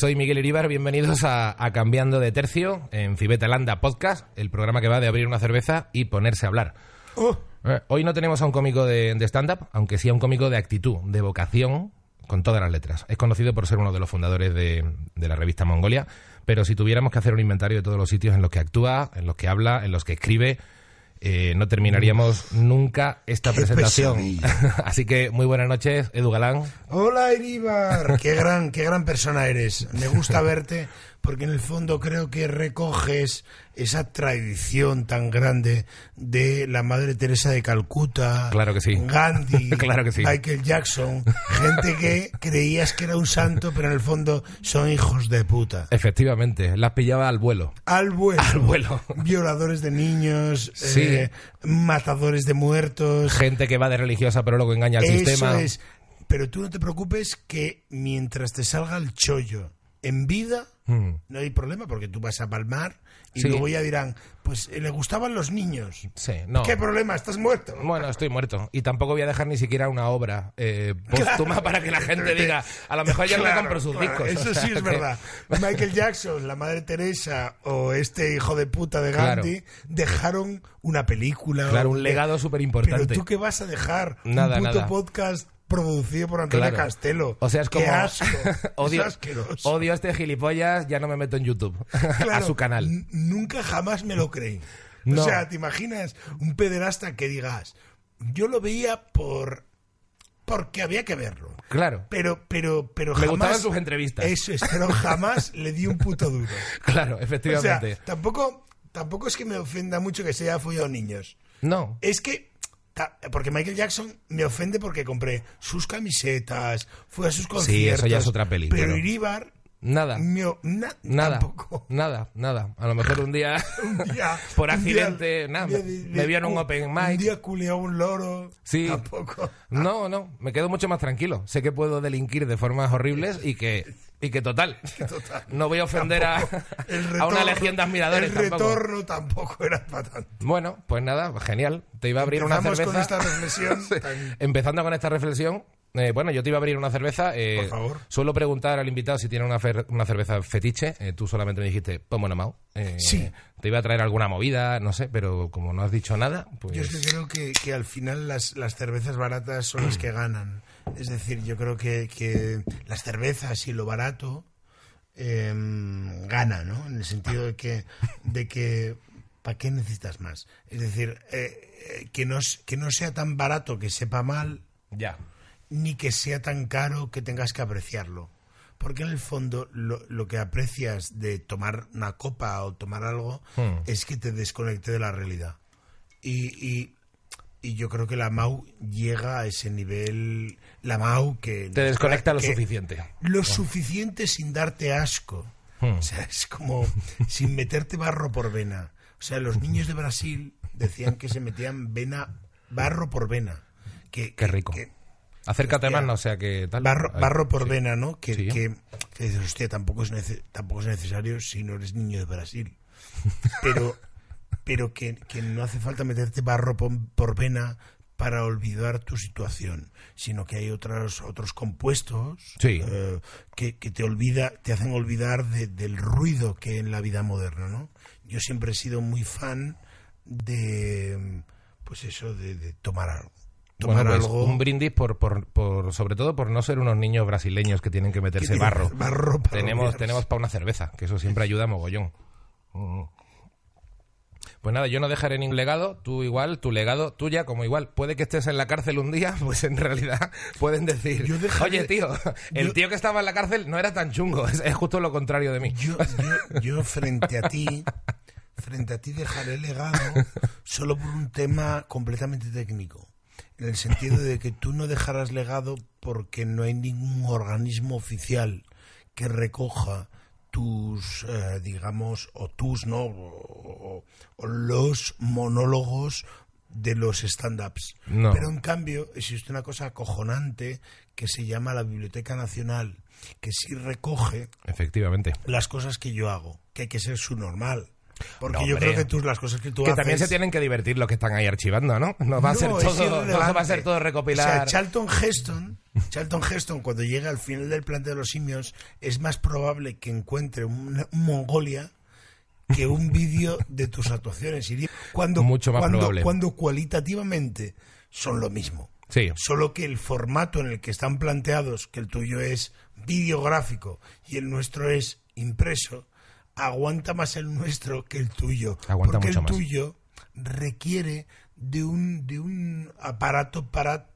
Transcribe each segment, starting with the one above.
Soy Miguel Iribar, bienvenidos a, a Cambiando de Tercio en Fibetalanda Podcast, el programa que va de abrir una cerveza y ponerse a hablar. Oh, Eh, Hoy no tenemos a un cómico de, de stand-up, aunque sí a un cómico de actitud, de vocación, con todas las letras. Es conocido por ser uno de los fundadores de, de la revista Mongolia, pero si tuviéramos que hacer un inventario de todos los sitios en los que actúa, en los que habla, en los que escribe, eh, no terminaríamos nunca esta Qué presentación. Así que muy buenas noches, Edu Galán. Hola, Iribar. Qué gran, qué gran persona eres. Me gusta verte porque en el fondo creo que recoges esa tradición tan grande de la Madre Teresa de Calcuta, Claro que sí. Gandhi, Claro que sí. Michael Jackson, gente que creías que era un santo, pero en el fondo son hijos de puta. Efectivamente, las pillaba al vuelo. Al vuelo. Al vuelo. Violadores de niños, Sí. eh, matadores de muertos. Gente que va de religiosa pero luego engaña al Eso sistema. es. Pero tú no te preocupes que mientras te salga el chollo en vida, Mm. no hay problema porque tú vas a palmar y Sí. luego ya dirán, pues eh, le gustaban los niños. Sí, no. ¿Qué problema? ¿Estás muerto? Bueno, estoy muerto. Y tampoco voy a dejar ni siquiera una obra eh, póstuma para que la gente diga, a lo mejor ya Claro, compro sus claro, discos. Eso O sea sí es que- verdad. Michael Jackson, la Madre Teresa o este hijo de puta de. Gandhi dejaron una película. Claro, un legado súper Pero importante. tú qué vas a dejar Nada, un puto nada. podcast producido por Antonio Claro. Castelo. O sea, es como... Qué asco. odio, es asqueroso. odio a este gilipollas, ya no me meto en YouTube. a su canal. Nunca jamás me lo creí. No. O sea, ¿te imaginas un pederasta que digas, yo lo veía por porque había que verlo. Claro. Pero, pero, pero Me jamás. gustaban sus entrevistas. Eso es, pero jamás le di un puto duro. Claro, O sea, efectivamente. tampoco, tampoco es que me ofenda mucho que se haya follado niños. no. Es que. Porque Michael Jackson me ofende porque compré sus camisetas, fui a sus conciertos. eso ya es otra peli, Pero pero- Iribar, Nada. na- Nada. tampoco. Nada, nada. A lo mejor un día... Un día- Por un día- accidente, nada, un día me- en un open Un mic. día culeó un loro. Sí. Tampoco. No, no, me quedo mucho más tranquilo. Sé que puedo delinquir de formas horribles y que, y que total, no voy a ofender a, a una legión de admiradores El retorno tampoco era para tanto. Bueno, pues nada, genial. Te iba a abrir una Empezamos cerveza. con esta reflexión Sí. Empezando con esta reflexión, eh, bueno, yo te iba a abrir una cerveza. eh, Por favor. Suelo preguntar al invitado si tiene una, fer- una cerveza fetiche. eh, tú solamente me dijiste, pues bueno, Mau. eh, Sí. Te iba a traer alguna movida, no sé, pero como no has dicho nada, pues. Yo es que creo que, que al final las, las cervezas baratas son las que ganan. Es decir, yo creo que, que las cervezas y lo barato eh, gana, ¿no? En el sentido de que, de que ¿para qué necesitas más? Es decir, eh, que, no, que no sea tan barato que sepa mal, Ya. Ni que sea tan caro que tengas que apreciarlo. Porque en el fondo lo, lo que aprecias de tomar una copa o tomar algo Hmm. es que te desconecte de la realidad. Y, y, y yo creo que la MAU llega a ese nivel, la MAU que... Te desconecta lo suficiente. Lo suficiente sin darte asco. Hmm. O sea, es como sin meterte barro por vena. O sea, los niños de Brasil decían que se metían vena, barro por vena. Que, Qué rico. que- Acércate Hostia. más, no sea que tal. Barro, por sí. vena, ¿no? Que, Sí. que, que dices, hostia, tampoco es, nece- tampoco es necesario si no eres niño de Brasil. Pero, pero que, que no hace falta meterte barro por, por vena para olvidar tu situación, sino que hay otros, otros compuestos Sí. eh, que, que te olvida, te hacen olvidar de- del ruido que hay en la vida moderna, ¿no? Yo siempre he sido muy fan de, pues eso, de, de tomar algo. Tomar Bueno, pues, algo. un brindis por, por, por, sobre todo por no ser unos niños brasileños que tienen que meterse barro. barro para tenemos olvidarse. tenemos para una cerveza, que eso siempre ayuda mogollón. Mm. Pues nada, yo no dejaré ningún legado, tú igual, tu legado, tuya como igual. Puede que estés en la cárcel un día, pues en realidad pueden decir, Yo dejaré- oye tío, el yo- tío que estaba en la cárcel no era tan chungo, es, es justo lo contrario de mí. Yo, yo, yo frente a ti, frente a ti dejaré legado solo por un tema completamente técnico. En el sentido de que tú no dejarás legado porque no hay ningún organismo oficial que recoja tus, eh, digamos, o tus, ¿no? O, o- o los monólogos de los stand-ups. No. Pero en cambio existe una cosa acojonante que se llama la Biblioteca Nacional, que sí recoge Efectivamente. las cosas que yo hago, que hay que ser su normal. Porque No, yo creo que tú, las cosas que tú Que haces... también se tienen que divertir los que están ahí archivando, ¿no? No va a ser No, todo, no va a ser todo O sea, recopilar. Charlton Heston, Charlton Heston, cuando llega al final del planeta de los simios, es más probable que encuentre un, un Mongolia que un vídeo de tus actuaciones. Y cuando, Mucho más cuando, probable. cuando cualitativamente son lo mismo. Sí. Solo que el formato en el que están planteados, que el tuyo es videográfico y el nuestro es impreso, aguanta más el nuestro que el tuyo. Aguanta porque mucho el más. tuyo requiere de un, de un aparato para,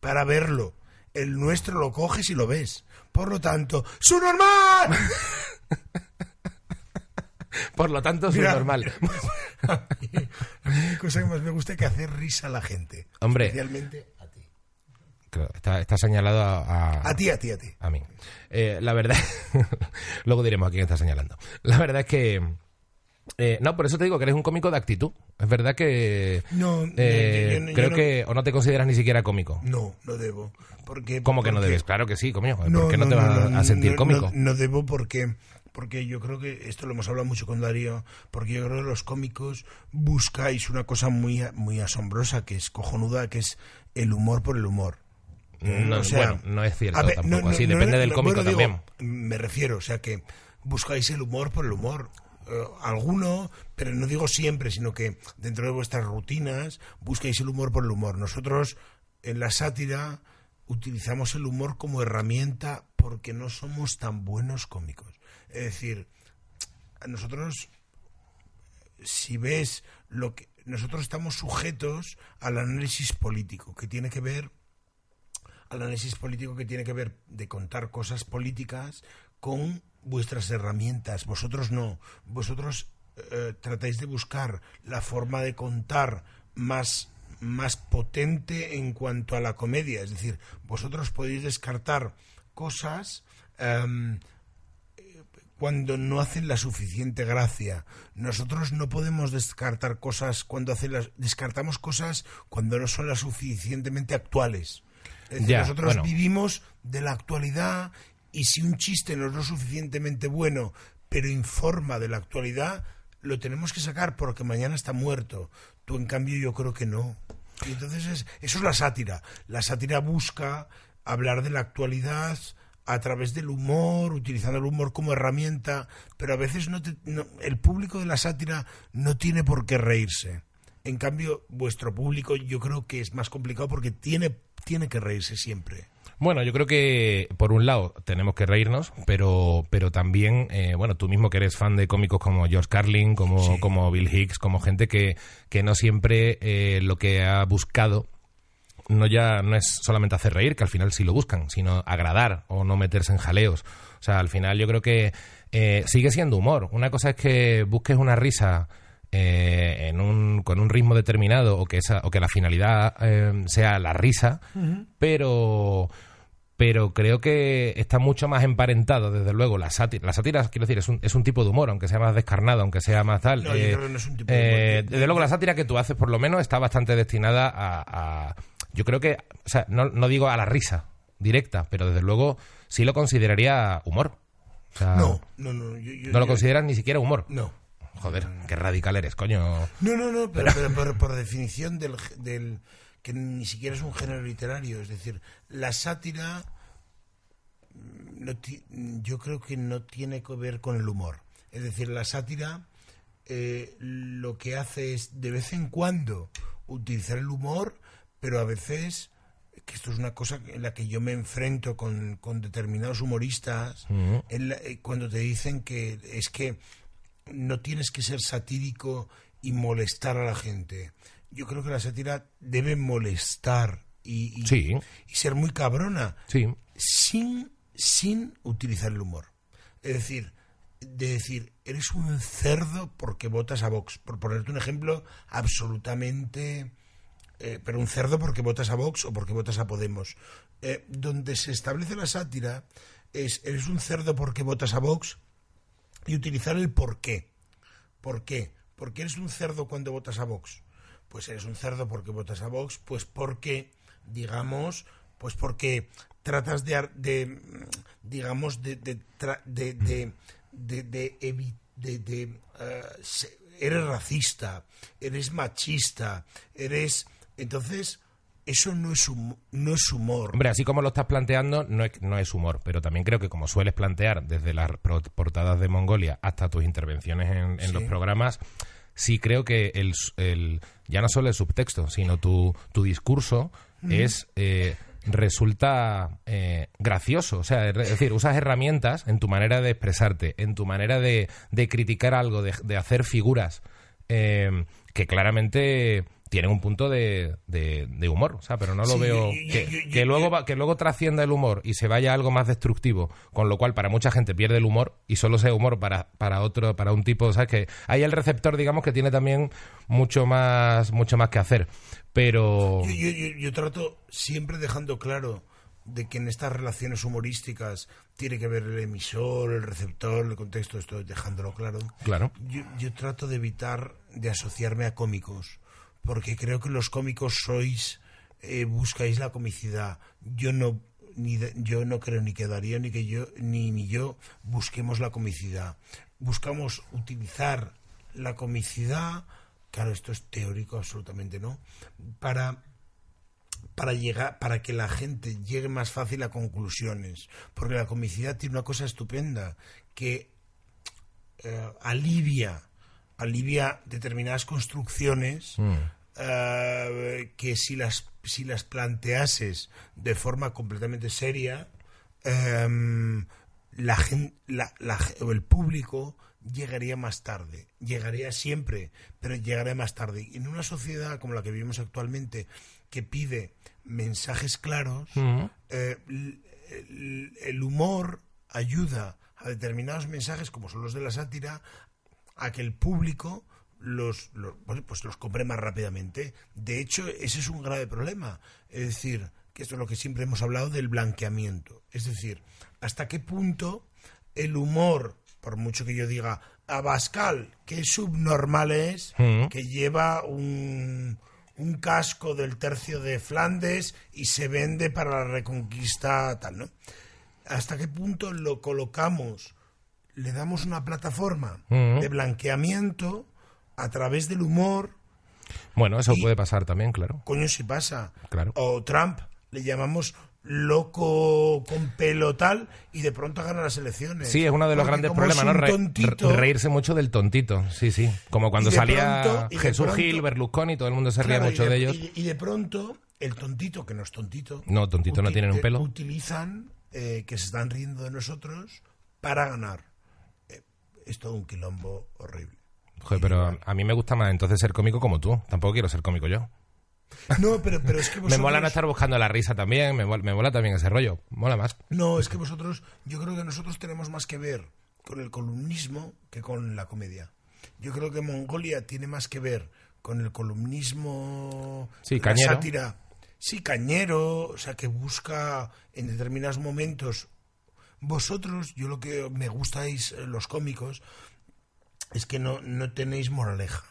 para verlo. El nuestro lo coges y lo ves. Por lo tanto, ¡su normal! Por lo tanto, es normal. a mí hay cosa que más me gusta que hacer risa a la gente. Hombre. Especialmente está, está señalado a, a- A ti, a ti, a ti. a mí. Eh, la verdad, luego diremos a quién está señalando. La verdad es que... eh, no, por eso te digo que eres un cómico de actitud. Es verdad que... No, eh, yo- yo- yo creo no- que... O no te consideras ni siquiera cómico. No, no debo. Porque, ¿Cómo que no debes? Claro que sí, coño. ¿Por qué no, te vas no, a sentir no, cómico? No, no debo porque, porque yo creo que esto lo hemos hablado mucho con Darío, porque yo creo que los cómicos buscáis una cosa muy, muy asombrosa, que es cojonuda, que es el humor por el humor. No, O sea, bueno, no es cierto ver, tampoco. no, no, Así no, depende no, del no, cómico bueno, digo, también. me refiero, o sea que buscáis el humor por el humor. Eh, alguno, pero no digo siempre, sino que dentro de vuestras rutinas buscáis el humor por el humor. Nosotros en la sátira utilizamos el humor como herramienta porque no somos tan buenos cómicos. Es decir, a nosotros si ves lo que nosotros estamos sujetos al análisis político que tiene que ver al análisis político que tiene que ver de contar cosas políticas con vuestras herramientas. Vosotros no. Vosotros eh, tratáis de buscar la forma de contar más, más potente en cuanto a la comedia. Es decir, vosotros podéis descartar cosas em, cuando no hacen la suficiente gracia. Nosotros no podemos descartar cosas cuando hacen las descartamos cosas cuando no son las suficientemente actuales. Es decir, Ya, nosotros bueno. vivimos de la actualidad y si un chiste no es lo suficientemente bueno, pero informa de la actualidad, lo tenemos que sacar porque mañana está muerto. Tú, en cambio, yo creo que no. Y entonces es- eso es la sátira. La sátira busca hablar de la actualidad a través del humor, utilizando el humor como herramienta, pero a veces no te- no- el público de la sátira no tiene por qué reírse. En cambio, vuestro público yo creo que es más complicado porque tiene, tiene que reírse siempre. Bueno, yo creo que por un lado tenemos que reírnos, pero, pero también, eh, bueno, tú mismo que eres fan de cómicos como George Carlin, como, Sí. como Bill Hicks, como gente que, que no siempre eh, lo que ha buscado no ya no es solamente hacer reír, que al final sí lo buscan, sino agradar o no meterse en jaleos. O sea, al final yo creo que eh, sigue siendo humor. Una cosa es que busques una risa eh, en un, con un ritmo determinado o que, esa, o que la finalidad eh, sea la risa, pero pero creo que está mucho más emparentado, desde luego, la sátira. La sátira, quiero decir, es un, es un tipo de humor, aunque sea más descarnado, aunque sea más tal. No, eh, no es un tipo de eh, humor. desde luego, la sátira que tú haces, por lo menos, está bastante destinada a... a- yo creo que, o sea, no, no digo a la risa directa, pero desde luego sí lo consideraría humor. O sea, No, no, no. yo- yo- no lo yo- consideras ni siquiera humor. No. Joder, qué radical eres, coño. No, no, no, pero, pero por, por definición del, del que ni siquiera es un género literario, es decir, la sátira mm, no ti- yo creo que no tiene que ver con el humor. Es decir, la sátira eh, lo que hace es de vez en cuando utilizar el humor, pero a veces que esto es una cosa en la que yo me enfrento con, con determinados humoristas, en la- eh, cuando te dicen que es que no tienes que ser satírico y molestar a la gente. Yo creo que la sátira debe molestar y, y- Sí. y ser muy cabrona Sí. sin, sin utilizar el humor. Es decir, de decir, eres un cerdo porque votas a Vox. Por ponerte un ejemplo absolutamente... eh, pero un cerdo porque votas a Vox o porque votas a Podemos. Eh, donde se establece la sátira es, eres un cerdo porque votas a Vox y utilizar el por qué. ¿Por qué? ¿Por qué eres un cerdo cuando votas a Vox? Pues eres un cerdo porque votas a Vox, pues porque, digamos, pues porque tratas de, de, digamos, de, de, de, de- se- eres racista, eres machista, eres... Entonces, eso no es, hum- no es humor. Hombre, así como lo estás planteando, no es, no es humor, pero también creo que como sueles plantear desde las portadas de Mongolia hasta tus intervenciones en, en Sí. los programas, sí creo que el, ya no solo el subtexto, sino tu, tu discurso es eh, resulta eh, gracioso. O sea, es decir, usas herramientas en tu manera de expresarte, en tu manera de, de criticar algo, de, de hacer figuras eh, que claramente tienen un punto de, de- de humor, o sea, pero no lo Sí, veo yo- que, yo- que yo- luego va- que luego trascienda el humor y se vaya a algo más destructivo, con lo cual para mucha gente pierde el humor y solo sea humor para, para otro, para un tipo, ¿sabes? Que hay el receptor, digamos, que tiene también mucho más, mucho más que hacer. Pero Yo, yo- yo- yo trato siempre dejando claro de que en estas relaciones humorísticas tiene que ver el emisor, el receptor, el contexto, esto dejándolo claro. claro. Yo, yo trato de evitar de asociarme a cómicos, porque creo que los cómicos sois, eh, buscáis la comicidad. Yo no, ni de- yo no creo ni que Darío ni que yo ni, ni yo busquemos la comicidad. Buscamos utilizar la comicidad, claro, esto es teórico absolutamente, ¿no? Para para llegar para que la gente llegue más fácil a conclusiones porque la comicidad tiene una cosa estupenda que eh, alivia alivia determinadas construcciones Mm. eh, que si las si las planteases de forma completamente seria em, la la- la el público llegaría más tarde llegaría siempre pero llegaría más tarde y en una sociedad como la que vivimos actualmente que pide mensajes claros Mm. eh, el, el humor ayuda a determinados mensajes como son los de la sátira a que el público los, los- bueno, pues los compre más rápidamente. De hecho, ese es un grave problema. Es decir, que esto es lo que siempre hemos hablado del blanqueamiento. Es decir, hasta qué punto el humor, por mucho que yo diga, Abascal, qué subnormal es, Mm. que lleva un, un casco del tercio de Flandes y se vende para la reconquista tal, ¿no? ¿Hasta qué punto lo colocamos? Le damos una plataforma de blanqueamiento a través del humor. Bueno, eso Y- puede pasar también, claro. Coño, si pasa. Claro. O Trump, le llamamos loco con pelo tal y de pronto gana las elecciones. Sí, es uno de los Porque grandes problemas, ¿no? Re- tontito, reírse mucho del tontito. Sí, sí. Como cuando salía pronto- Jesús pronto- Gil, Berlusconi, todo el mundo se ría claro, mucho de, ellos. Y, y de pronto, el tontito, que no es tontito. No, tontito no uti- tiene un pelo. Utilizan eh, que se están riendo de nosotros para ganar. Es todo un quilombo horrible. Joder, pero a, mí me gusta más entonces ser cómico como tú. Tampoco quiero ser cómico yo. No, pero, pero es que Me vosotros... mola no estar buscando la risa también, me mola, me mola también ese rollo. Mola más. No, es que vosotros, yo creo que nosotros tenemos más que ver con el columnismo que con la comedia. Yo creo que Mongolia tiene más que ver con el columnismo, Sí, la cañero. sátira, sí, cañero, o sea, que busca en determinados momentos. Vosotros, yo lo que me gustáis, eh, los cómicos, es que no, no tenéis moraleja.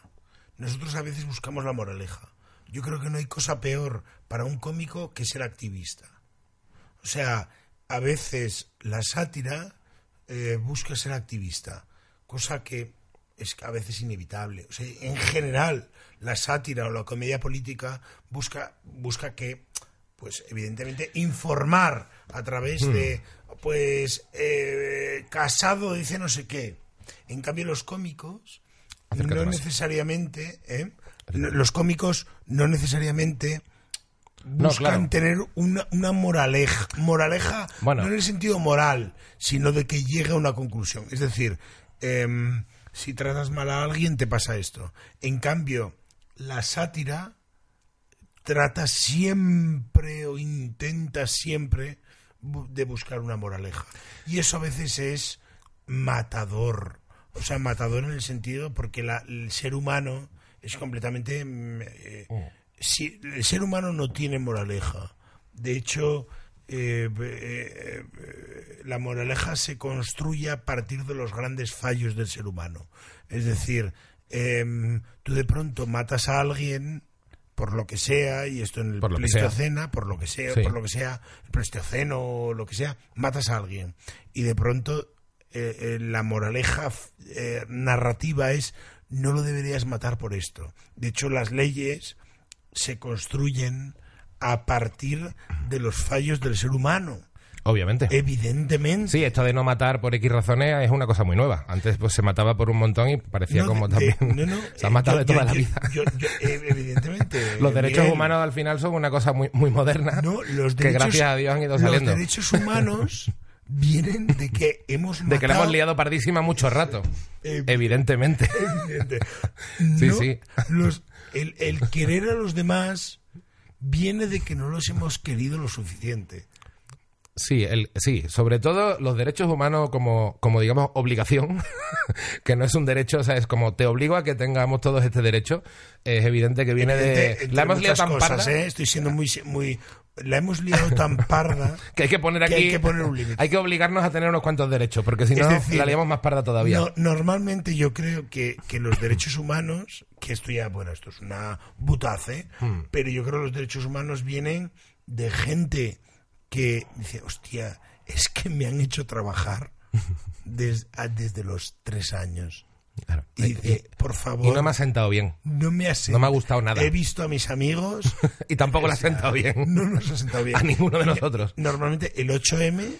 Nosotros a veces buscamos la moraleja. Yo creo que no hay cosa peor para un cómico que ser activista. O sea, a veces la sátira eh, busca ser activista, cosa que es a veces inevitable. O sea, en general, la sátira o la comedia política busca, busca que, pues, evidentemente, informar a través de, pues, eh, Casado dice no sé qué. En cambio, los cómicos Acércate no más. necesariamente, ¿eh? No, los cómicos no necesariamente No, buscan claro. tener una, una moraleja, moraleja Bueno. no en el sentido moral, sino de que llegue a una conclusión. Es decir, em, si tratas mal a alguien te pasa esto. En cambio, la sátira trata siempre o intenta siempre de buscar una moraleja. Y eso a veces es matador. O sea, matador en el sentido porque la- el ser humano es completamente... mm, eh, si- el ser humano no tiene moraleja. De hecho, eh, eh, eh, la moraleja se construye a partir de los grandes fallos del ser humano. Es decir, em, tú de pronto matas a alguien por lo que sea, y esto en el Por. Pleistoceno, por lo que sea, Sí. por lo que sea, el Pleistoceno o lo que sea, matas a alguien. Y de pronto eh, eh, la moraleja eh, narrativa es no lo deberías matar por esto. De hecho, las leyes se construyen a partir de los fallos del ser humano. Obviamente. Evidentemente. Sí, esto de no matar por X razones es una cosa muy nueva. Antes pues se mataba por un montón y parecía No, como de- también no, no, se ha eh, matado yo- de toda yo- la vida. yo- yo, eh, evidentemente. Los derechos Miguel, humanos al final son una cosa muy muy moderna no, los que derechos, gracias a Dios han ido los saliendo. derechos humanos vienen de que hemos De que la matado- hemos liado pardísima mucho rato. Eh, Evidentemente. Evidente. Sí, No, sí. los- el, el querer a los demás viene de que no los hemos querido lo suficiente. Sí, el, sí, sobre todo los derechos humanos como, como digamos, obligación, que no es un derecho, o sea, es como te obligo a que tengamos todos este derecho, es evidente que viene Evidente, de... La hemos liado tan cosas, parda ¿eh? Estoy siendo muy, muy... La hemos liado tan parda que hay que poner que aquí... hay que poner un límite. hay que obligarnos a tener unos cuantos derechos, porque si no, decir, la liamos más parda todavía. No, normalmente yo creo que, que los derechos humanos, que esto ya, bueno, esto es una butace, Hmm. pero yo creo que los derechos humanos vienen de gente que dice, hostia, es que me han hecho trabajar des- a- desde los tres años. Claro. Y dice, por favor, Y no me ha sentado bien. no me ha no me ha gustado nada. He visto a mis amigos. Y tampoco le ha sentado bien. No nos ha sentado bien. A ninguno de nosotros. Normalmente el 8M,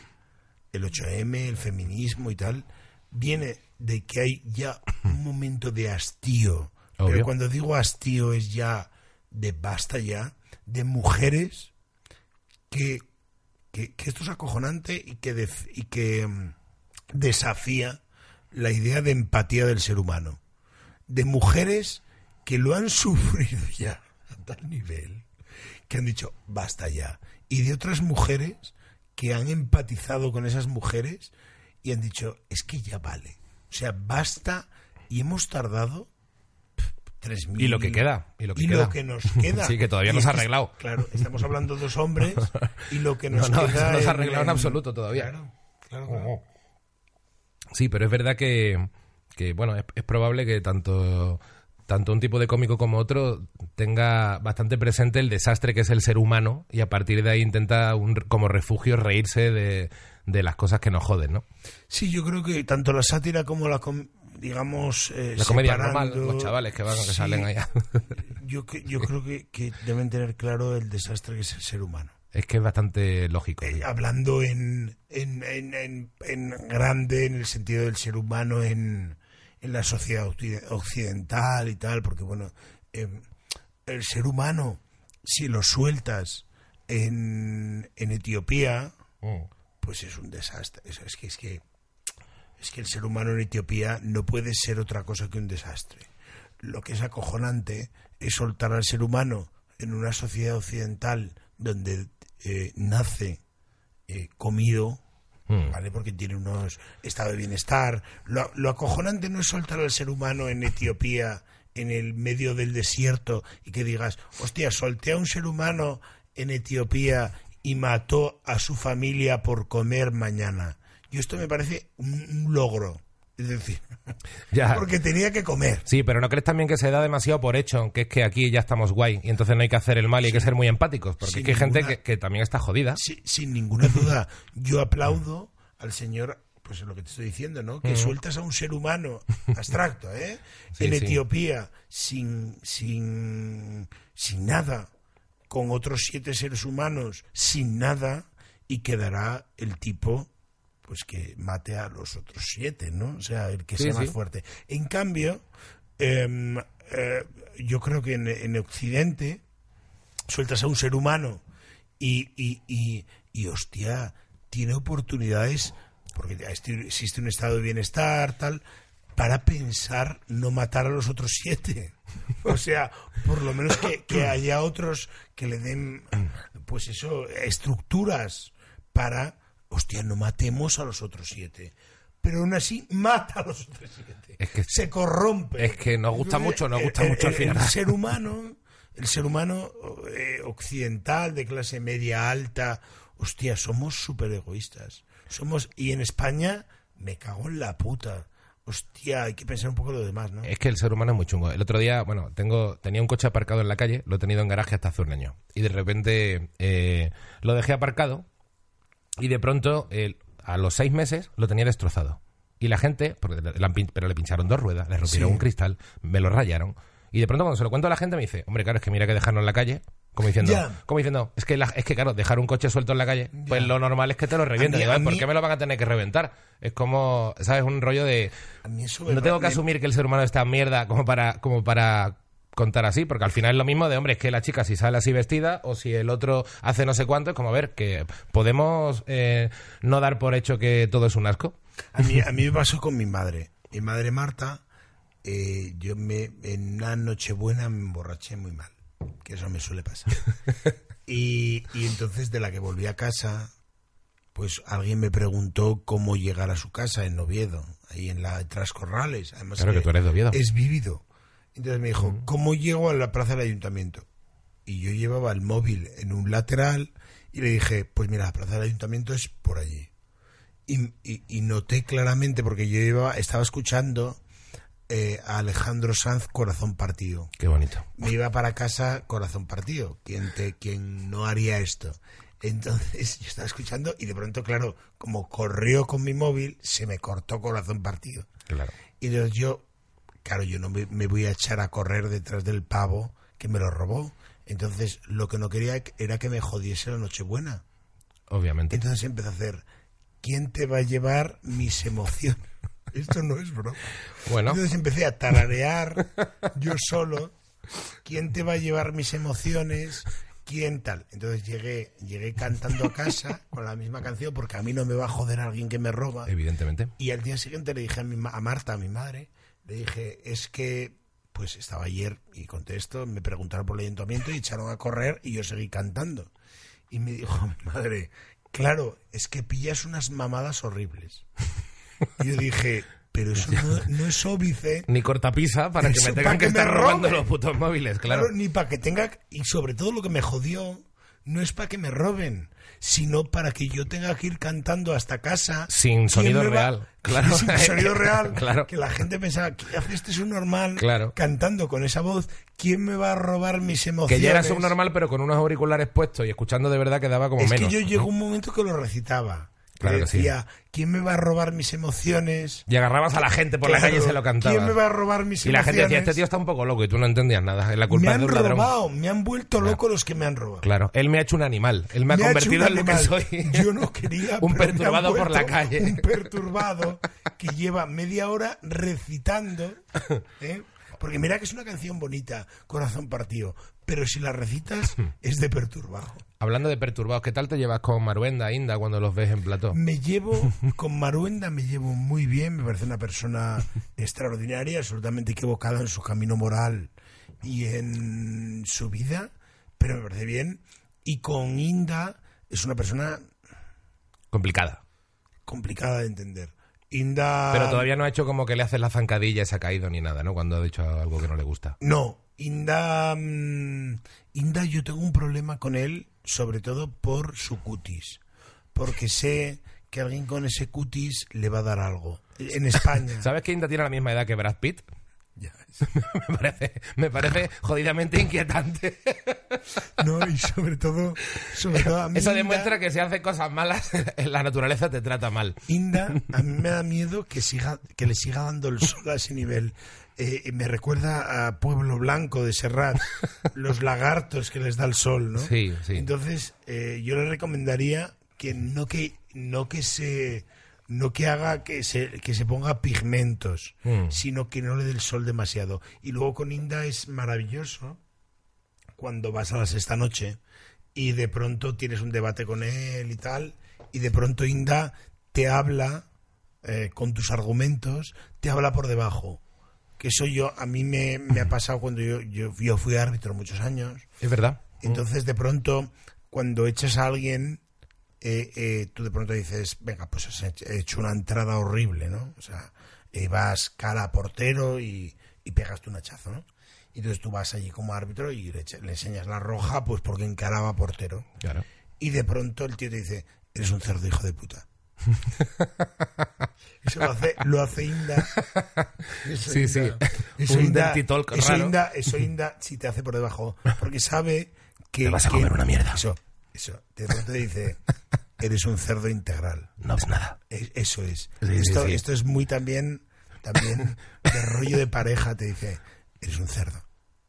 el 8M, el feminismo y tal, viene de que hay ya un momento de hastío. Obvio. Pero cuando digo hastío es ya de basta ya, de mujeres que, que, esto es acojonante y que, y que mm, desafía la idea de empatía del ser humano. De mujeres que lo han sufrido ya a tal nivel que han dicho basta ya. Y de otras mujeres que han empatizado con esas mujeres y han dicho es que ya vale. O sea, basta y hemos tardado Y lo que queda, y lo que y queda. lo que nos queda. Sí, que todavía no se ha arreglado. Claro, estamos hablando de dos hombres y lo que nos No, no, queda no se ha arreglado en absoluto todavía. Claro, claro, claro. Sí, pero es verdad que, que, bueno, es, es probable que tanto, tanto un tipo de cómico como otro tenga bastante presente el desastre que es el ser humano y a partir de ahí intenta un- como refugio reírse de, de las cosas que nos joden, ¿no? Sí, yo creo que tanto la sátira como la, com- digamos, eh, La comedia normal, los chavales que van, que Sí, salen allá. Yo, que- yo creo que, que deben tener claro el desastre que es el ser humano. es que es bastante lógico. Eh, hablando en, en, en, en- en grande, en el sentido del ser humano, en, en la sociedad occi- occidental y tal, porque bueno, eh, el ser humano, si lo sueltas en, en Etiopía, Mm. pues es un desastre. Eso es que es que es que el ser humano en Etiopía no puede ser otra cosa que un desastre. Lo que es acojonante es soltar al ser humano en una sociedad occidental donde eh, nace eh, comido, Mm. ¿vale? Porque tiene unos estado de bienestar. Lo, lo acojonante no es soltar al ser humano en Etiopía, en el medio del desierto, y que digas, hostia, solté a un ser humano en Etiopía y mató a su familia por comer mañana. Y esto me parece un, logro. Es decir, Ya. porque tenía que comer. Sí, pero ¿no crees también que se da demasiado por hecho? Que es que aquí ya estamos guay y entonces no hay que hacer el mal y hay que ser muy empáticos. Porque Sin es que hay gente que, que también está jodida. Sí, sin ninguna duda, yo aplaudo al señor, pues es lo que te estoy diciendo, ¿no? Que sueltas a un ser humano abstracto, ¿eh? Sí, en sí. Etiopía, sin, sin, sin nada, con otros siete seres humanos, sin nada, y quedará el tipo, pues que mate a los otros siete, ¿no? O sea, el que Sí, sea sí. más fuerte. En cambio, em, eh, yo creo que en, en Occidente, sueltas a un ser humano y, y, y, y, hostia, tiene oportunidades, porque este- existe un estado de bienestar, tal, para pensar no matar a los otros siete. O sea, por lo menos que, que haya otros que le den, pues eso, estructuras para, hostia, no matemos a los otros siete. Pero aún así, mata a los otros siete. Es que- Se corrompe. es que nos gusta mucho, nos gusta el- mucho al final. El ser humano, el ser humano eh, occidental, de clase media alta, hostia, somos súper egoístas. Somos, y en España, me cago en la puta. Hostia, hay que pensar un poco en lo demás, ¿no? Es que el ser humano es muy chungo. El otro día, bueno, tengo tenía un coche aparcado en la calle, lo he tenido en garaje hasta hace un año. Y de repente eh, lo dejé aparcado y de pronto, a los seis meses, lo tenía destrozado. Y la gente, porque le pero le pincharon dos ruedas, le rompieron Sí. un cristal, me lo rayaron. Y de pronto cuando se lo cuento a la gente me dice, hombre, claro, es que mira que dejarnos en la calle. Como diciendo, como diciendo, es que, la- es que claro, dejar un coche suelto en la calle, pues lo normal es que te lo revienten. Mí- Digo, a "Ay, ¿por mí- qué me lo van a tener que reventar? Es como, ¿sabes? Un rollo de, A mí eso me no tengo que asumir que el ser humano está mierda como para, como para contar así, porque al final es lo mismo de, hombre, es que la chica si sale así vestida o si el otro hace no sé cuánto, es como, a ver, que podemos eh, no dar por hecho que todo es un asco. A mí, a mí me pasó con mi madre. Mi madre Marta, eh, yo me en una nochebuena me emborraché muy mal, que eso me suele pasar. Y, y entonces de la que volví a casa, pues alguien me preguntó cómo llegar a su casa en Oviedo, ahí en la Trascorrales. Además Claro que tú eres de Oviedo. Es vívido. Entonces me dijo, ¿cómo llego a la plaza del ayuntamiento? Y yo llevaba el móvil en un lateral y le dije, pues mira, la plaza del ayuntamiento es por allí. Y, y- y noté claramente, porque yo llevaba, estaba escuchando eh, a Alejandro Sanz Corazón Partido. Qué bonito. Me iba para casa Corazón Partido. ¿Quién, te, quién no haría esto? Entonces yo estaba escuchando y de pronto, claro, como corrió con mi móvil, se me cortó Corazón Partido. Claro. Y entonces yo, claro, yo no me, me voy a echar a correr detrás del pavo que me lo robó. Entonces lo que no quería era que me jodiese la Nochebuena. Obviamente. Entonces empecé a hacer, ¿quién te va a llevar mis emociones? Esto no es broma. Bueno, Entonces empecé a tararear yo solo, ¿quién te va a llevar mis emociones? ¿Quién tal? Entonces llegué, llegué cantando a casa con la misma canción porque a mí no me va a joder alguien que me roba. evidentemente. Y al día siguiente le dije a, mi, a Marta, a mi madre, le dije, es que, pues estaba ayer y conté esto, me preguntaron por el ayuntamiento y echaron a correr y yo seguí cantando. Y me dijo mi madre, claro, es que pillas unas mamadas horribles. Y yo dije, pero eso no, no es óbice. Ni cortapisa para que me tengan que que estar robando los putos móviles, claro. Claro, ni para que tenga. Y sobre todo lo que me jodió, no es para que me roben, sino para que yo tenga que ir cantando hasta casa. Sin ¿Quién sonido real, claro. Sin sonido real. Claro. Que la gente pensaba, ¿qué hace este subnormal Claro. cantando con esa voz? ¿Quién me va a robar mis emociones? Que ya era subnormal, pero con unos auriculares puestos y escuchando de verdad quedaba como Es menos. que yo llegó un momento que lo recitaba. Claro que sí. ¿quién me va a robar mis emociones? Y agarrabas a la gente por la Claro, calle y se lo cantabas. ¿Quién me va a robar mis Y la gente decía, emociones? este tío está un poco loco y tú no entendías nada. La me culpa es han de un ladrón. robado, me han vuelto loco los que me han robado. Claro, él me ha hecho un animal. Él me ha Me convertido en lo que soy. Yo no quería. un me perturbado por la calle. Un perturbado que lleva media hora recitando. ¿eh? Porque mira que es una canción bonita, Corazón Partido. Pero si la recitas, es de perturbado. Hablando de perturbados, ¿qué tal te llevas con Maruenda, Inda, cuando los ves en plató? Me llevo, con Maruenda me llevo muy bien, me parece una persona extraordinaria, absolutamente equivocada en su camino moral y en su vida, pero me parece bien. Y con Inda es una persona Complicada. complicada de entender. Inda... Pero todavía no ha hecho como que le haces la zancadilla y se ha caído ni nada, ¿no? Cuando ha dicho algo que no le gusta. No, Inda... mm, Inda yo tengo un problema con él, sobre todo por su cutis. Porque sé que alguien con ese cutis le va a dar algo. En España. ¿Sabes que Inda tiene la misma edad que Brad Pitt? Me, parece, me parece jodidamente inquietante. No, y sobre todo, sobre todo a mí Eso Inda- demuestra que si haces cosas malas, la naturaleza te trata mal. Inda, a mí me da miedo que siga, que le siga dando el sol a ese nivel. Eh, me recuerda a Pueblo Blanco de Serrat, los lagartos que les da el sol, ¿no? Sí, sí. Entonces, eh, yo le recomendaría que no que no que se no que haga que se, que se ponga pigmentos, Mm. sino que no le dé el sol demasiado. Y luego con Inda es maravilloso cuando vas a la sexta noche y de pronto tienes un debate con él y tal, y de pronto Inda te habla eh, con tus argumentos, te habla por debajo. Que eso yo, a mí me, me ha pasado cuando yo, yo, yo fui árbitro muchos años. Es verdad. Entonces, de pronto, cuando echas a alguien, eh, eh, tú de pronto dices, venga, pues has hecho- he hecho una entrada horrible, ¿no? O sea, eh, vas cara a portero y, y pegas tu un hachazo, ¿no? Y entonces tú vas allí como árbitro y le, enseñas la roja, pues porque encaraba a portero. Claro. Y de pronto el tío te dice, eres un cerdo hijo de puta. Eso lo hace, lo hace Inda. Eso Sí, sí. Eso Un Inda, talk eso. Inda, eso Inda si te hace por debajo. Porque sabe que... Te vas a que- comer una mierda. Eso, eso. De pronto dice, eres un cerdo integral. No es nada. Es- Eso es. Sí, esto, sí. esto es muy también, también de rollo de pareja. Te dice, eres un cerdo.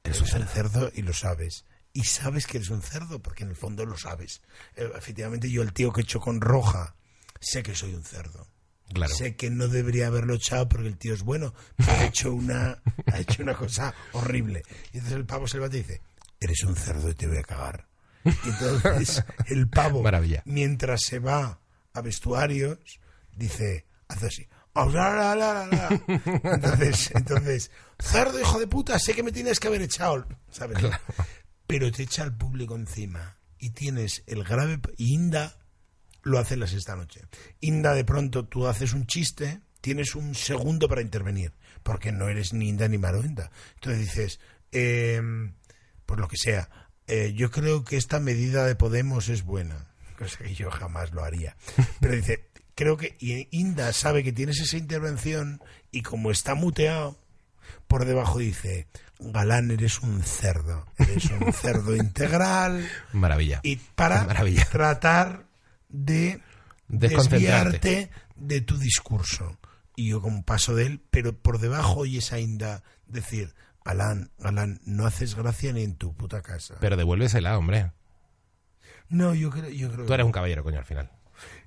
Eres un cerdo y lo sabes. Y sabes que eres un cerdo porque en el fondo lo sabes. Eh, efectivamente, yo, el tío que he hecho con roja, sé que soy un cerdo. Claro. Sé que no debería haberlo echado porque el tío es bueno, pero ha hecho una, ha hecho una cosa horrible. Y entonces el pavo se levanta y dice, eres un cerdo y te voy a cagar. Y entonces el pavo, Maravilla. mientras se va a vestuarios, dice, hace así. Entonces, entonces, cerdo hijo de puta, sé que me tienes que haber echado, ¿sabes? Pero te echa al público encima y tienes el grave... Y Inda lo hace la sexta noche. Inda, de pronto, tú haces un chiste, tienes un segundo para intervenir, porque no eres ni Inda ni Maroinda. Entonces dices, eh, por lo que sea, eh, yo creo que esta medida de Podemos es buena, cosa que yo jamás lo haría. Pero dice, creo que y Inda sabe que tienes esa intervención y como está muteado, por debajo dice, Galán, eres un cerdo, eres un cerdo integral Maravilla. y para Maravilla. tratar de desviarte de tu discurso. Y yo como paso de él, pero por debajo oyes a Inda decir, Galán, Galán, no haces gracia ni en tu puta casa. Pero devuélvesela, hombre. no, yo creo, yo creo Tú eres un caballero, coño, al final.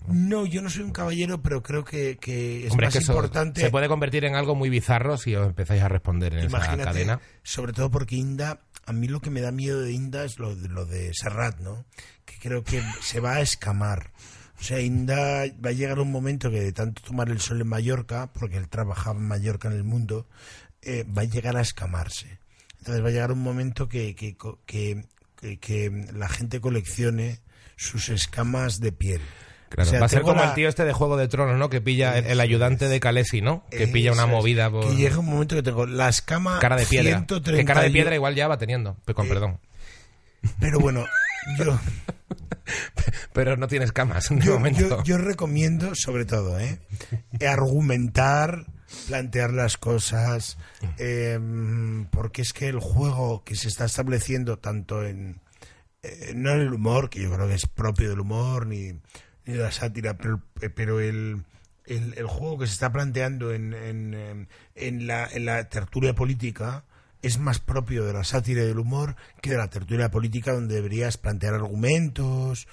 No, yo no soy un caballero, pero creo que, que es Hombre, más es que eso importante. se puede convertir en algo muy bizarro si os empezáis a responder en esa cadena. sobre todo porque Inda, a mí lo que me da miedo de Inda es lo de, lo de Serrat, ¿no? Que creo que se va a escamar. O sea, Inda va a llegar un momento que de tanto tomar el sol en Mallorca, porque él trabajaba en Mallorca en el mundo, eh, va a llegar a escamarse. Entonces va a llegar un momento que, que, que, la gente coleccione sus escamas de piel. Claro, O sea, va a ser como la- el tío este de Juego de Tronos, ¿no? Que pilla el, el ayudante de Calesi, ¿no? Que pilla una movida por Que llega un momento que tengo la escama cara de piedra. 130 Que cara de piedra igual ya va teniendo, con Eh, perdón. Pero bueno, yo, Pero no tienes camas de yo, momento. yo- yo recomiendo, sobre todo, ¿eh? argumentar, plantear las cosas, eh, porque es que el juego que se está estableciendo tanto en, eh, no en el humor, que yo creo que es propio del humor, ni, ni de la sátira, pero, pero el, el, el juego que se está planteando en, en, eh, en la, en la tertulia política es más propio de la sátira y del humor que de la tertulia política donde deberías plantear argumentos.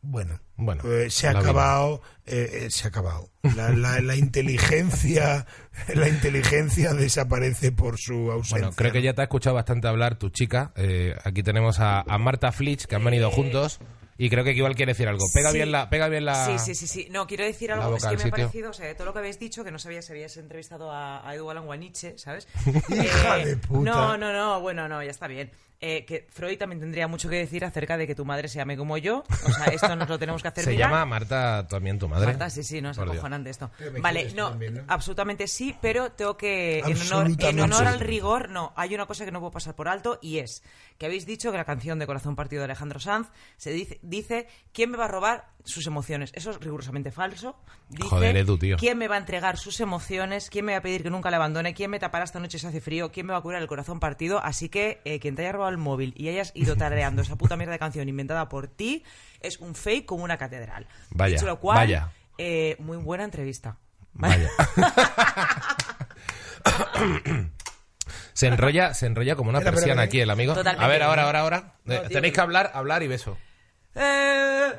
Bueno, Bueno, eh, se ha acabado, eh, eh, se ha acabado. La, inteligencia, la inteligencia desaparece por su ausencia. Bueno, creo que ya te ha escuchado bastante hablar tu chica. Eh, aquí tenemos a, a Marta Flitch, que han venido juntos. Y creo que igual quiere decir algo. Pega Sí. bien la... Pega bien la... Sí, sí, sí, sí. No, quiero decir algo. Es que me ha parecido, o sea, de todo lo que habéis dicho, que no sabía si habías entrevistado a, a Edu Alan o a Nietzsche, ¿sabes? Hija de puta. No, no, no, bueno, no, ya está bien. Eh, que Freud también tendría mucho que decir acerca de que tu madre se llame como yo. O sea, esto nos lo tenemos que hacer Se mirar. llama Marta también tu madre. Marta, sí, sí, no, es Por Dios. acojonante esto. Vale, no, también, ¿no? absolutamente sí, pero tengo que, en honor, en Absolutamente. honor al rigor, no, hay una cosa que no puedo pasar por alto y es que habéis dicho que la canción de Corazón Partido de Alejandro Sanz se dice, dice ¿quién me va a robar sus emociones? Eso es rigurosamente falso. Dice, Joder, Edu, tío. ¿quién me va a entregar sus emociones? ¿Quién me va a pedir que nunca le abandone? ¿Quién me tapará esta noche si hace frío? ¿Quién me va a curar el corazón partido? Así que eh, quien te haya robado el móvil y hayas ido tarareando esa puta mierda de canción inventada por ti es un fake como una catedral. Vaya, Dicho lo cual, vaya. eh, muy buena entrevista. Vaya. se enrolla, se enrolla como una persiana aquí el amigo. Totalmente. A ver, ahora, ahora, ahora. No, Eh, tío, Tenéis que- que hablar, hablar y beso. Eh,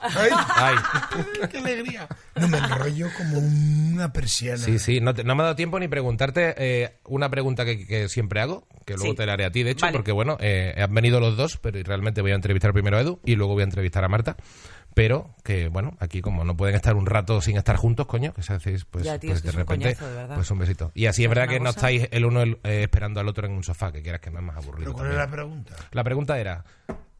¡Ay! Ay. ¡Qué alegría! No me enrollo como una persiana. Sí, sí, no, te- no me ha dado tiempo ni preguntarte eh, una pregunta que, que siempre hago, que luego Sí. te la haré a ti, de hecho, Vale. porque bueno, eh, han venido los dos, pero realmente voy a entrevistar primero a Edu y luego voy a entrevistar a Marta. Pero que, bueno, aquí como no pueden estar un rato sin estar juntos, coño, que se hacéis, pues, Ya, tío, pues es que de es un repente, coñazo, de verdad. pues un besito. Y así es ¿Sabes verdad que no estáis el uno el- eh, esperando al otro en un sofá, que quieras que no es más aburrido. ¿Pero cuál es la pregunta? La pregunta era,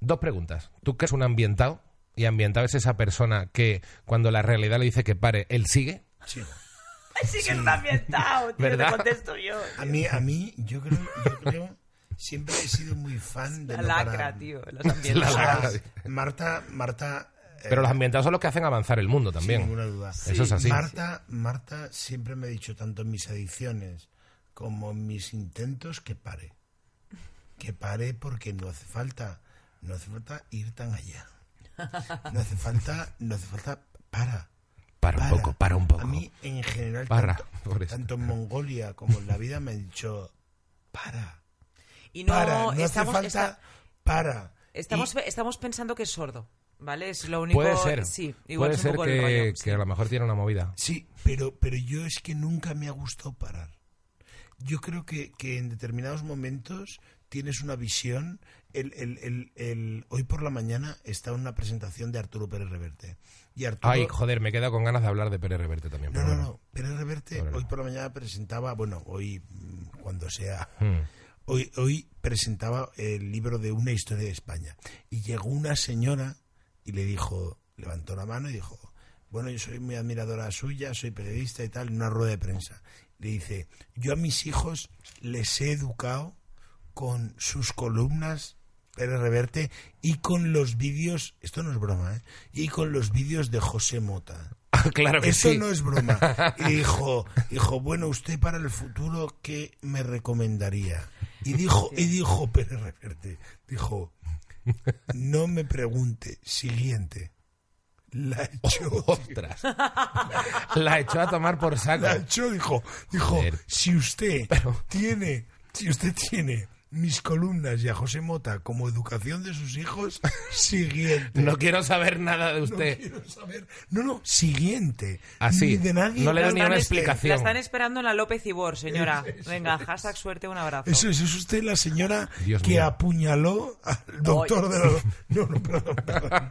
dos preguntas. Tú que eres un ambientado, y ambientado es esa persona que cuando la realidad le dice que pare, él sigue. Sí. sí que está ambientado, tío, ¿Verdad? te contesto yo. A mí, a mí yo, creo, yo creo, siempre he sido muy fan de La no lacra, parar. tío, los La ambientados. lacra. Marta, Marta... eh, Pero los ambientados son los que hacen avanzar el mundo Sin también. ninguna duda. Eso es así. Marta, Marta siempre me ha dicho, tanto en mis adicciones como en mis intentos, que pare. Que pare porque no hace falta, no hace falta ir tan allá. No hace falta, no hace falta, para. Para un poco, para un poco. A mí, en general, Para, tanto, en Mongolia como en la vida me han dicho, para, Y no, para, no estamos, hace falta, está- para. estamos, Y- estamos pensando que es sordo, ¿vale? Es lo único... Puede ser. Sí, igual Puede es un ser poco el que, rollo, que sí. a lo mejor tiene una movida. Sí, pero, pero yo es que nunca me ha gustado parar. Yo creo que, que en determinados momentos tienes una visión. El, el- el- hoy por la mañana está una presentación de Arturo Pérez Reverte. Y Arturo, Ay, joder, me he quedado con ganas de hablar de Pérez Reverte también. no, no, bueno. no. Pérez Reverte hoy por la mañana presentaba, bueno, hoy mm, cuando sea, Hmm. hoy, hoy presentaba el libro de una historia de España. Y llegó una señora y le dijo, levantó la mano y dijo, bueno, yo soy muy admiradora suya, soy periodista y tal, en una rueda de prensa. Le dice, yo a mis hijos les he educado con sus columnas, Pérez Reverte, y con los vídeos, esto no es broma, ¿eh? Y con los vídeos de José Mota. claro que Eso sí. no es broma. Y dijo, dijo, bueno, usted para el futuro, ¿qué me recomendaría? Y dijo, y dijo Pérez Reverte, dijo, no me pregunte, siguiente. La echó. Ostras. La echó a tomar por saco. La echó, dijo, dijo, Joder. si usted tiene, si usted tiene mis columnas y a José Mota como educación de sus hijos, siguiente. No quiero saber nada de No usted. quiero saber. No, no, siguiente. Así. Ni de nadie. No le doy ni una explicación. La están esperando en la López Ibor, señora. Venga, hashtag suerte, un abrazo. Eso es, es usted la señora Dios que mío. apuñaló al doctor de la... No, no, perdón, perdón.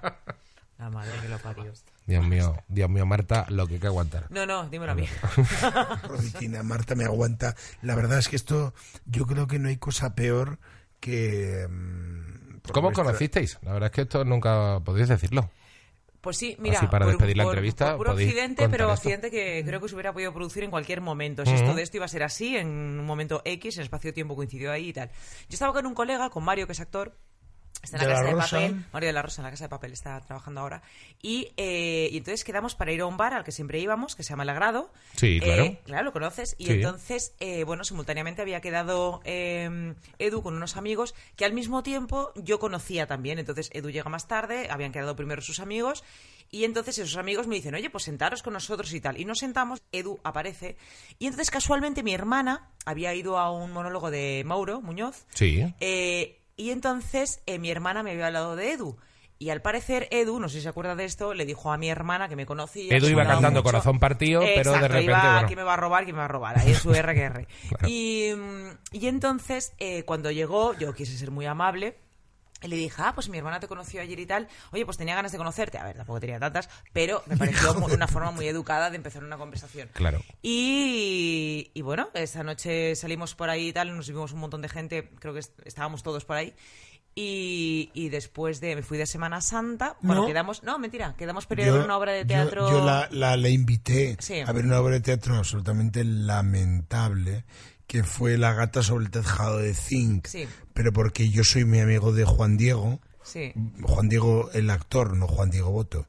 La madre que lo parió. Dios mío, Dios mío, Marta, lo que hay que aguantar. No, no, dímelo a mí. Roditina, Marta me aguanta. La verdad es que esto, yo creo que no hay cosa peor que... mm, por ¿Cómo nuestra- conocisteis? La verdad es que esto nunca podéis decirlo. Pues sí, mira, Así para despedir la entrevista, por puro podéis accidente, pero esto. accidente que creo que se hubiera podido producir en cualquier momento. Si esto de esto iba a ser así, en un momento X, en espacio-tiempo coincidió ahí y tal. Yo estaba con un colega, con Mario, que es actor, está en la De la casa de Rosa. papel, Mario de la Rosa en la casa de papel está trabajando ahora, y, eh, y entonces quedamos para ir a un bar al que siempre íbamos, que se llama El Agrado. Sí, claro. Eh, claro, lo conoces. Y Sí. entonces, eh, bueno, simultáneamente había quedado Edu con unos amigos que al mismo tiempo yo conocía también. Entonces, Edu llega más tarde, habían quedado primero sus amigos. Y entonces esos amigos me dicen, oye, pues sentaros con nosotros y tal. Y nos sentamos, Edu aparece. Y entonces casualmente mi hermana había ido a un monólogo de Mauro Muñoz. Sí. Eh, y entonces eh, mi hermana me había hablado de Edu. Y al parecer Edu, no sé si se acuerda de esto, le dijo a mi hermana que me conocía. Edu iba cantando mucho. Corazón Partido, pero de Exacto, repente, iba, bueno. ¿quién me va a robar? ¿Quién me va a robar? Ahí en su RQR. y, mm, y entonces, eh, cuando llegó, yo quise ser muy amable. Y le dije, ah, pues mi hermana te conoció ayer y tal. Oye, pues tenía ganas de conocerte. A ver, tampoco tenía tantas, pero me pareció una forma muy educada de empezar una conversación. Claro. Y, y bueno, esa noche salimos por ahí y tal, nos vimos un montón de gente, creo que est- estábamos todos por ahí. Y, y después de, me fui de Semana Santa, bueno, No. quedamos, no, mentira, quedamos para una obra de yo- teatro. Yo, la, la- la invité Sí. a ver una obra de teatro absolutamente lamentable, que fue La gata sobre el tejado de zinc. Sí. Pero porque yo soy mi amigo de Juan Diego. Sí. Juan Diego, el actor, no Juan Diego Boto.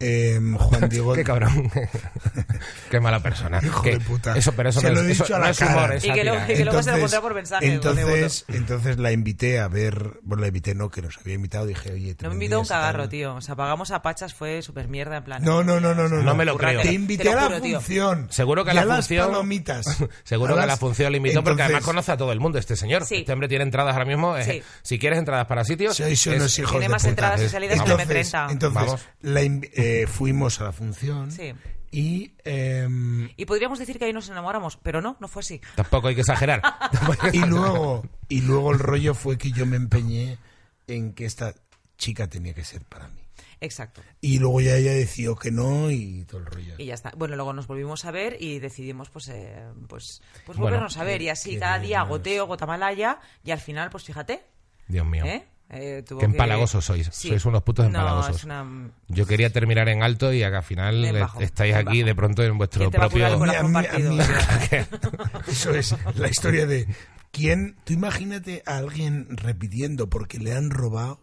Eh, Juan Diego. Qué cabrón. Qué mala persona. Hijo Que- de puta. Eso, pero eso Se no lo es, he eso dicho a no la humor, cara. es Y que luego- sátira, y que ¿eh? luego se lo conté por mensaje, Entonces, entonces la invité a ver. Bueno, la invité, no, que nos había invitado. Dije, oye, te No me invitó un a cagarro, tío. O sea, pagamos a Pachas, fue súper mierda, en plan. No, no, no, no, no. No me lo creo. Te Te invité a la tío. función. Seguro que la a las función- palomitas. Seguro A que las- la función le invitó porque además conoce a todo el mundo este señor. Este hombre tiene entradas ahora mismo. eh. Si quieres entradas para sitios, unos hijos Tiene de más puta. entradas y salidas que el Entonces, M30. entonces Vamos. la inv- eh, fuimos a la función Sí. y em, Y podríamos decir que ahí nos enamoramos, pero no, no fue así. tampoco hay que exagerar. Y luego y luego el rollo fue que yo me empeñé en que esta chica tenía que ser para mí. Exacto. Y luego ya ella decidió que no y todo el rollo. Y ya está. Bueno, luego nos volvimos a ver y decidimos, pues, eh, pues, pues Bueno, volvernos a ver. Y así cada día goteo, gotamalaya. Y al final, pues fíjate. Dios mío. ¿eh? Eh, tuvo Qué que- empalagosos sois. Sois unos putos No, empalagosos. es una... Yo quería terminar en alto y al final bajo, estáis aquí bajo. de pronto en vuestro ¿Quién te va a propio... A mí- a mí- Eso es la historia de quién. Tú imagínate a alguien repitiendo porque le han robado.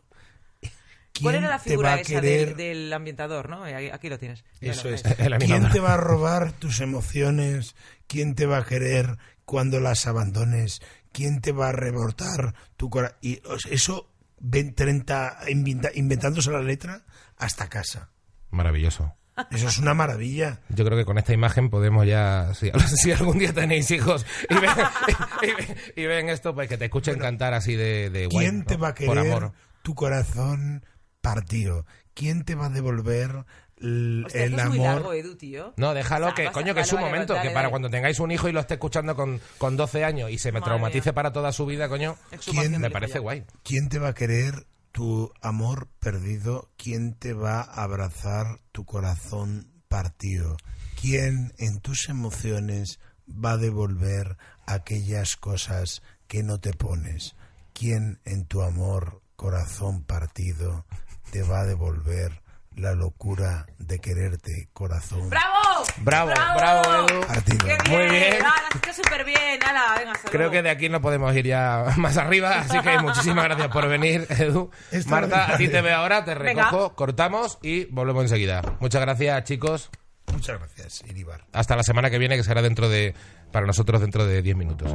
¿Quién ¿Cuál era la te figura va a esa querer? del, del ambientador, no? Eh, Aquí, lo tienes. Eso es. El ¿Quién te va a robar tus emociones? ¿Quién te va a querer cuando las abandones? ¿Quién te va a rebotar tu corazón? Y eso, 30 inventa- inventándose la letra, hasta casa. Maravilloso. Eso es una maravilla. Yo creo que con esta imagen podemos ya, si, si algún día tenéis hijos y ven, y, y ven- y ven esto, pues que te escuchen cantar así de, de guay, ¿Quién te ¿no? va a Por querer amor. tu corazón partido? ¿Quién te va a devolver Hostia, el esto es muy amor? largo, Edu, tío. No, déjalo que, pasa, coño, que es vale, momento, dale, que para dale. cuando tengáis un hijo y lo esté escuchando con, con 12 años y se me Madre traumatice mía. para toda su vida, coño, ¿Quién- me parece guay. ¿Quién te va a querer tu amor perdido? ¿Quién te va a abrazar tu corazón partido? ¿Quién en tus emociones va a devolver aquellas cosas que no te pones? ¿Quién en tu amor, corazón partido, te va a devolver la locura de quererte, corazón ¡Bravo! Bravo, bravo, Edu. partido? ¡Qué bien! Muy bien. ¡Ah, has hecho súper bien! ¡Hala, venga, Creo que de aquí no podemos ir ya más arriba, así que muchísimas gracias por venir, Edu. Marta, a ti te veo ahora, te Venga. recojo, cortamos y volvemos enseguida. Muchas gracias, chicos. Muchas gracias, Iribar. Hasta la semana que viene, que será dentro de, para nosotros dentro de 10 minutos.